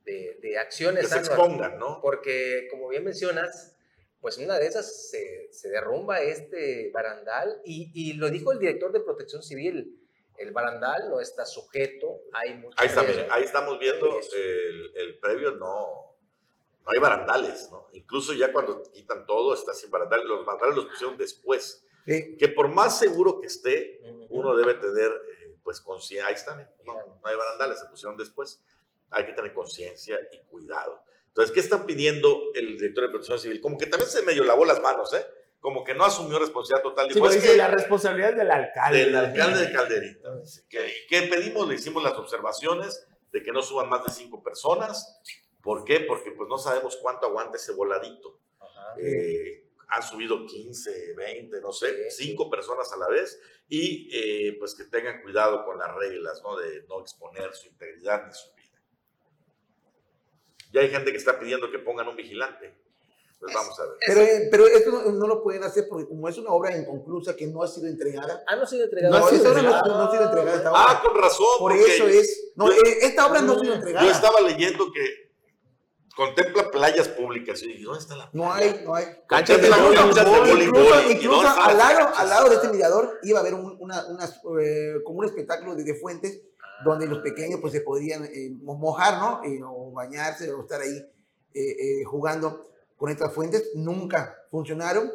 de, de acciones. Que se expongan, ¿no? Porque, como bien mencionas, pues una de esas se, se derrumba este barandal y, y lo dijo el director de Protección Civil, el barandal no está sujeto, hay mucho Ahí, está, ahí estamos viendo el, el previo, no, no hay barandales, ¿no? Incluso ya cuando quitan todo, está sin barandales. Los barandales los pusieron después. Sí. Que por más seguro que esté, uno debe tener, eh, pues, conciencia. Ahí están, no, no hay barandales, se pusieron después. Hay que tener conciencia y cuidado. Entonces, ¿qué están pidiendo el director de Protección Civil? Como que también se medio lavó las manos, ¿eh? Como que no asumió responsabilidad total. Sí, Dijo, pero es dice, que la responsabilidad es del alcalde. del alcalde de Calderita. ¿Qué, qué pedimos? Le hicimos las observaciones de que no suban más de cinco personas. ¿Por qué? Porque pues no sabemos cuánto aguanta ese voladito. Ajá. Eh, han subido 15, 20, no sé, Sí, cinco personas a la vez y eh, pues que tengan cuidado con las reglas, ¿no? De no exponer su integridad ni su. Ya hay gente que está pidiendo que pongan un vigilante. Pues vamos a ver. Pero, pero esto no, no lo pueden hacer porque como es una obra inconclusa que no ha sido entregada, Ah, no sido no, entregado. ha sido, sido no, no, entregada. no ha sido entregada esta obra. Ah, con razón. Por porque eso es. No, yo- eh, esta obra no ha sido entregada. Yo estaba leyendo que contempla playas públicas. Y dije, ¿dónde está la No playa? hay, no hay. Canchas de voleibol. Incluso, ¿Y incluso al, lado, al lado de este mirador iba a haber un, una, unas, eh, como un espectáculo de, de fuentes donde los pequeños pues se podían eh, mo- mojar, ¿no? Eh, o bañarse o estar ahí eh, eh, jugando con estas fuentes. Nunca funcionaron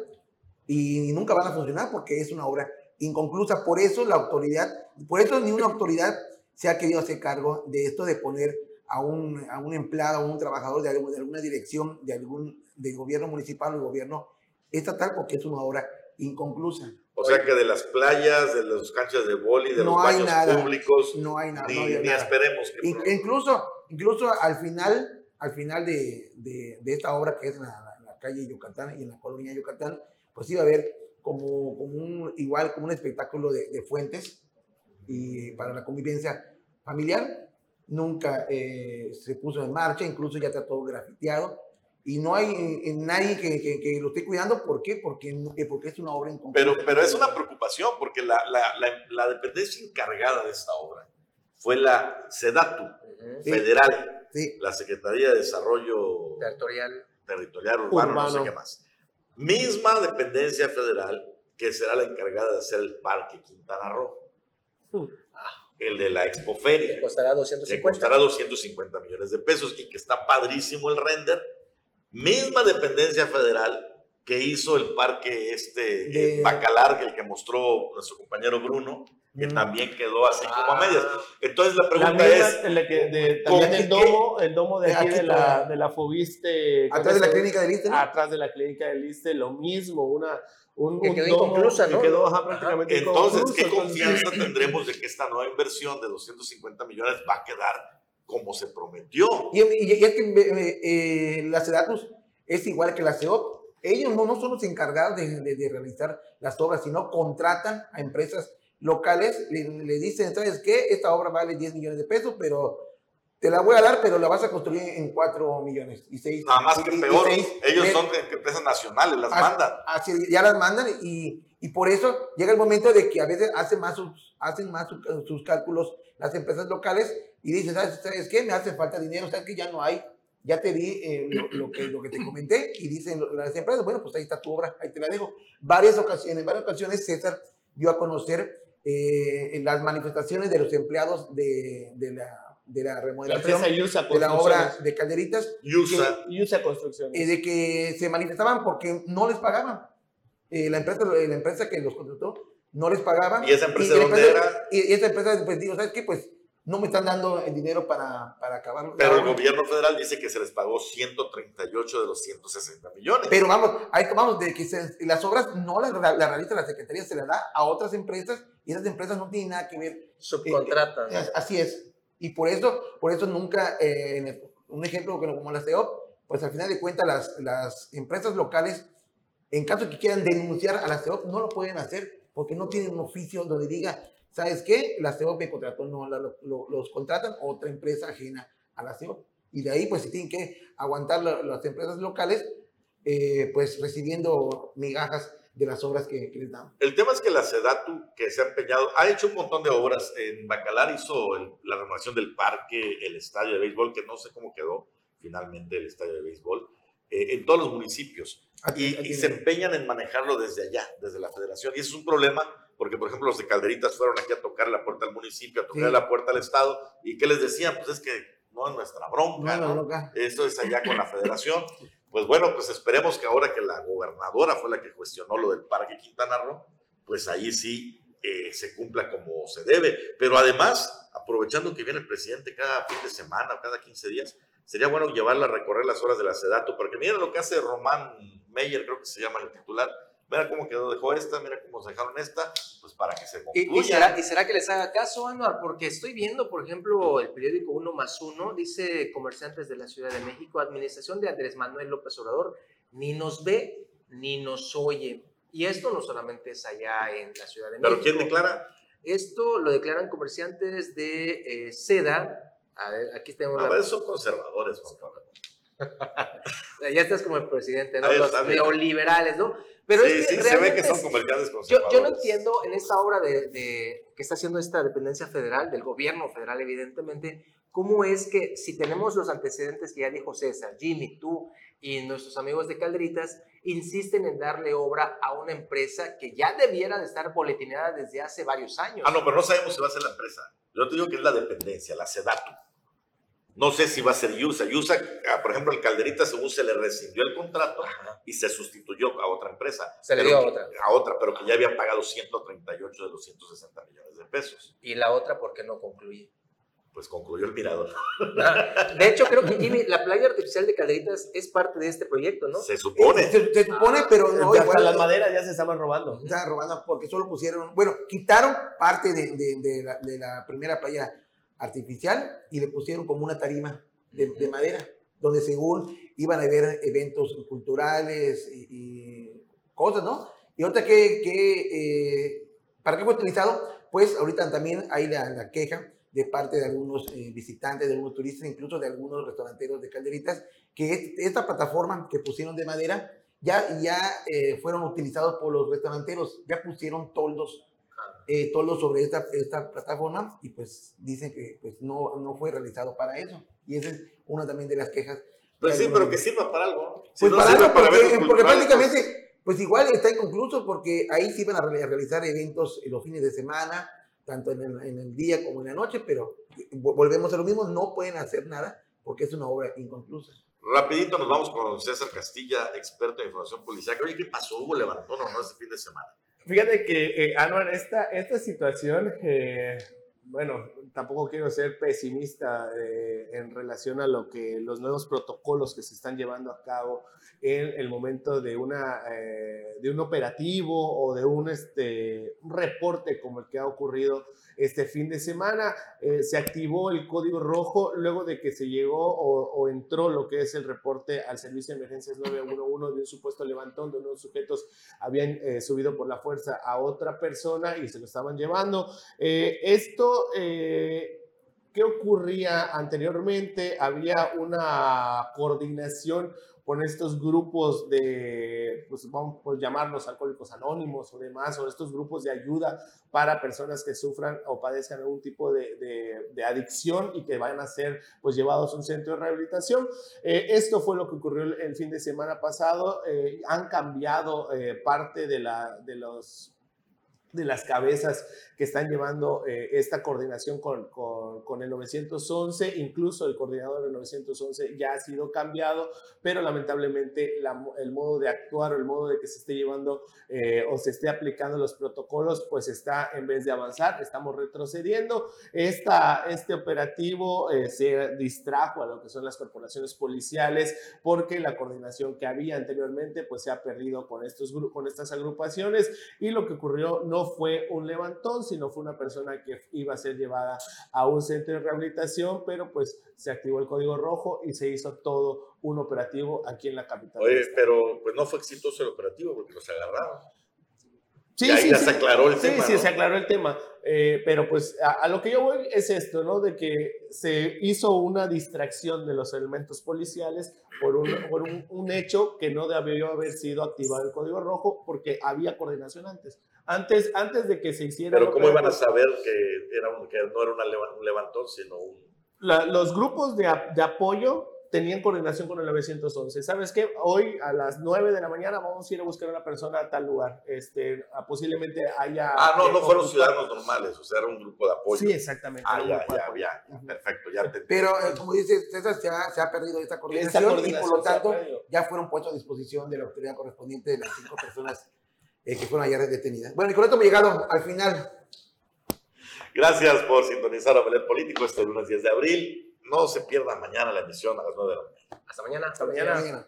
y nunca van a funcionar porque es una obra inconclusa. Por eso la autoridad, por eso ni una autoridad se ha querido hacer cargo de esto de poner a un, a un empleado, a un trabajador de, alguna dirección, de algún del gobierno municipal o gobierno estatal, porque es una obra inconclusa. O sea que de las playas, de las canchas de boli, de No los hay baños nada. públicos, No hay nada. ni, no había ni nada. esperemos que In- incluso, incluso al final, al final de, de- de esta obra, que es en la- la calle Yucatán y en la colonia Yucatán, pues iba a haber como, como un, igual como un espectáculo de, de fuentes y para la convivencia familiar. Nunca eh, se puso en marcha, incluso ya está todo grafiteado. Y no hay eh, nadie que, que- que lo esté cuidando. ¿Por qué? Porque, que porque es una obra incompleta. Pero, pero es una preocupación porque la, la, la, la dependencia encargada de esta obra fue la SEDATU. Sí. federal, Sí, la Secretaría de Desarrollo Territorial. Territorial Urbano, no sé Urbano. qué más. Misma dependencia federal que será la encargada de hacer el Parque Quintana Roo. Hmm. El de la Expoferia. Que costará que 250. costará 250 millones de pesos y que está padrísimo el render. Misma dependencia federal que hizo el parque este De- eh, Bacalar, el que mostró nuestro compañero Bruno, que Mm. también quedó así como a medias. Ah. Entonces la La pregunta misma, es, de la que- de- ¿con también el domo, el domo de aquí, Aquí de la, de la Fobiste. Atrás de la ¿cómo se- clínica del Iste, ¿no? Atrás de la clínica del Iste, lo mismo, una, un, Que un quedó domo inconclusa, ¿no? Que quedó ajá, prácticamente entonces, ¿qué confianza tendremos de que esta nueva inversión de 250 millones va a quedar como se prometió? Y, y- y es que eh, eh, la Sedatus es igual que la CEOP. Ellos no, no son los encargados de, de- de realizar las obras, sino contratan a empresas locales, le, le dicen, ¿sabes qué? Esta obra vale 10 millones de pesos, pero te la voy a dar, pero la vas a construir en 4 millones. Y seis, Nada más que y- y peor, seis ellos son empresas nacionales, las Así- mandan. así, ya las mandan y, y por eso llega el momento de que a veces hacen más sus, hacen más su- sus cálculos las empresas locales y dicen, ¿sabes, ¿sabes qué? Me hace falta dinero, ¿sabes que Ya no hay, ya te di eh, lo, lo que, lo que te comenté y dicen las empresas, bueno, pues ahí está tu obra, ahí te la dejo. Varias ocasiones, en varias ocasiones César dio a conocer eh, en las manifestaciones de los empleados de, de la, de la La remodelación empresa Yusa de la obra de Calderitas Yusa, Yusa Construcciones. eh, de que se manifestaban porque no les pagaban. Eh, la, empresa, la empresa que los contrató no les pagaba. ¿Y esa empresa la dónde era? Y, y esa empresa, pues digo, ¿sabes qué? Pues no me están dando el dinero para, para acabar. pero el la gobierno federal dice que se les pagó 138 de los 160 millones. Pero vamos, ahí vamos de que se- las obras no las la, realiza la Secretaría, se las da a otras empresas y esas empresas no tienen nada que ver. Subcontratan. Eh, eh, así es. Y por eso, por eso nunca, eh, en el- un ejemplo como como la CEOP, pues al final de cuentas las, las empresas locales, en caso que quieran denunciar a la CEOP, no lo pueden hacer porque no tienen un oficio donde diga, ¿sabes qué? La CEOP me contrató, no, la- lo- lo- los contratan otra empresa ajena a la CEOP. Y de ahí pues si tienen que aguantar la- las empresas locales, eh, pues recibiendo migajas de las obras que, que les dan. El tema es que la Sedatu, que se ha empeñado, ha hecho un montón de obras. En Bacalar hizo el- la renovación del parque, el estadio de béisbol, que no sé cómo quedó finalmente el estadio de béisbol, eh, en todos los municipios. Aquí- Y, aquí y se empeñan en manejarlo desde allá, desde la federación. Y eso es un problema, porque por ejemplo los de Calderitas fueron aquí a tocar la puerta al municipio, a tocar Sí. la puerta al Estado. ¿Y qué les decían? Pues es que no es nuestra bronca, No, no. Eso es allá con la federación. Pues bueno, pues esperemos que ahora que la gobernadora fue la que cuestionó lo del Parque Quintana Roo, pues ahí sí eh, se cumpla como se debe. Pero además, aprovechando que viene el presidente cada fin de semana o cada 15 días, sería bueno llevarla a recorrer las horas de la Sedato, porque mira lo que hace Román Meyer, creo que se llama el titular. Mira cómo quedó, dejó esta, mira cómo se dejaron esta, pues para que se ¿Y, y concluya. será, ¿Y será que les haga caso, Anuar? Porque estoy viendo, por ejemplo, el periódico Uno más Uno, dice comerciantes de la Ciudad de México, administración de Andrés Manuel López Obrador, ni nos ve ni nos oye. Y esto no solamente es allá en la Ciudad de Pero México. ¿quién declara? Esto lo declaran comerciantes de eh, seda. A ver, aquí tenemos A la- ver, son conservadores, Juan Pablo. (laughs) Ya estás como el presidente, ¿no? Los neoliberales, ¿no? Pero sí, es que sí, se ve que son comerciantes Yo, yo no entiendo en esta obra de, de- que está haciendo esta dependencia federal, del gobierno federal, evidentemente, cómo es que si tenemos los antecedentes que ya dijo César, Jimmy, tú y nuestros amigos de Calderitas, insisten en darle obra a una empresa que ya debiera de estar boletineada desde hace varios años. Ah, no, pero no sabemos si va a ser la empresa. Yo te digo que es la dependencia, la Sedatu. No sé si va a ser Yusa. Yusa, ah, por ejemplo, el Calderita, según se le rescindió el contrato y se sustituyó a otra empresa. Se le dio a otra. A otra, pero que ya había pagado 138 de los 160 millones de pesos. Y la otra, ¿por qué no concluye? Pues concluyó el mirador. Ah, De hecho, creo que Jimmy, la playa artificial de Calderitas es parte de este proyecto, ¿no? Se supone. Se, se supone, pero no Ya hasta igual. las maderas ya se estaban robando. Estaban robando porque solo pusieron, bueno, quitaron parte de, de- de la, de la primera playa artificial y le pusieron como una tarima de, de madera, donde según iban a haber eventos culturales y, y cosas, ¿no? Y ahorita que, que, eh, ¿para qué fue utilizado? Pues ahorita también hay la, la queja de parte de algunos eh, visitantes, de algunos turistas, incluso de algunos restauranteros de calderitas, que es- esta plataforma que pusieron de madera ya, ya eh, fueron utilizados por los restauranteros, ya pusieron toldos, eh, toldos sobre esta, esta plataforma y pues dicen que pues, no, no fue realizado para eso. Y esa es una también de las quejas. Pues sí, pero que sirva para algo. Si pues no para algo, porque, eventos porque culturales, pues, prácticamente, pues igual está inconcluso porque ahí sí iban a re- realizar eventos en los fines de semana, tanto en el, en el día como en la noche, pero vo- volvemos a lo mismo, no pueden hacer nada porque es una obra inconclusa. Rapidito nos vamos con César Castilla, experto en información policial. Oye, ¿qué pasó? ¿Hubo levantón o no este fin de semana? Fíjate que, eh, esta, esta situación, eh, bueno, tampoco quiero ser pesimista eh, en relación a lo que los nuevos protocolos que se están llevando a cabo en el momento de, una, eh, de un operativo o de un, este, reporte como el que ha ocurrido este fin de semana. Eh, se activó el código rojo luego de que se llegó o, o, entró lo que es el reporte al servicio de emergencias 911 de un supuesto levantón donde unos sujetos habían eh, subido por la fuerza a otra persona y se lo estaban llevando. Eh. ¿Qué ocurría anteriormente? Había una coordinación con estos grupos de, pues vamos a llamarlos alcohólicos anónimos o demás, o estos grupos de ayuda para personas que sufran o padezcan algún tipo de, de, de adicción y que vayan a ser pues llevados a un centro de rehabilitación. Eh, esto fue lo que ocurrió el fin de semana pasado. Eh, han cambiado eh, parte de, la, de los de las cabezas que están llevando eh, esta coordinación con, con, con, el 911, incluso el coordinador del 911 ya ha sido cambiado, pero lamentablemente la, el modo de actuar o el modo de que se esté llevando eh, o se esté aplicando los protocolos, pues está en vez de avanzar, estamos retrocediendo. Esta, este operativo eh, se distrajo a lo que son las corporaciones policiales porque la coordinación que había anteriormente pues se ha perdido con, estos, con estas agrupaciones y lo que ocurrió no fue un levantón, sino fue una persona que iba a ser llevada a un centro de rehabilitación, pero pues se activó el código rojo y se hizo todo un operativo aquí en la capital. Oye, pero pues no fue exitoso el operativo porque los agarraron. Sí, y ahí sí, ya sí. se aclaró el sí, tema. Sí, ¿no? se aclaró el tema. Eh, pero pues a, a, lo que yo voy es esto, ¿no? De que se hizo una distracción de los elementos policiales por un, por un, un hecho que no debió haber sido activado el código rojo porque había coordinación antes. Antes, antes de que se hiciera... Pero ¿cómo iban a saber que, era un, que no era una, un levantón, sino un... La, los grupos de, de apoyo tenían coordinación con el 911. ¿Sabes qué? Hoy a las 9 de la mañana vamos a ir a buscar a una persona a tal lugar. Este, a, posiblemente haya... Ah, no, no fueron ciudadanos normales, o sea, era un grupo de apoyo. Sí, exactamente. Ah, ya, ya, ya, ya, perfecto, ya te Pero, eh, como dices, César, se ha, se ha perdido esta coordinación, esta coordinación, y por lo tanto ya fueron puestos a disposición de la autoridad correspondiente de las cinco personas eh, que fueron ayer detenidas. Bueno, esto hemos llegado al final. Gracias por sintonizar a Belet Político este lunes 10 de abril. No se pierdan mañana la emisión a las 9 de la mañana. Hasta mañana. Hasta mañana. Hasta mañana.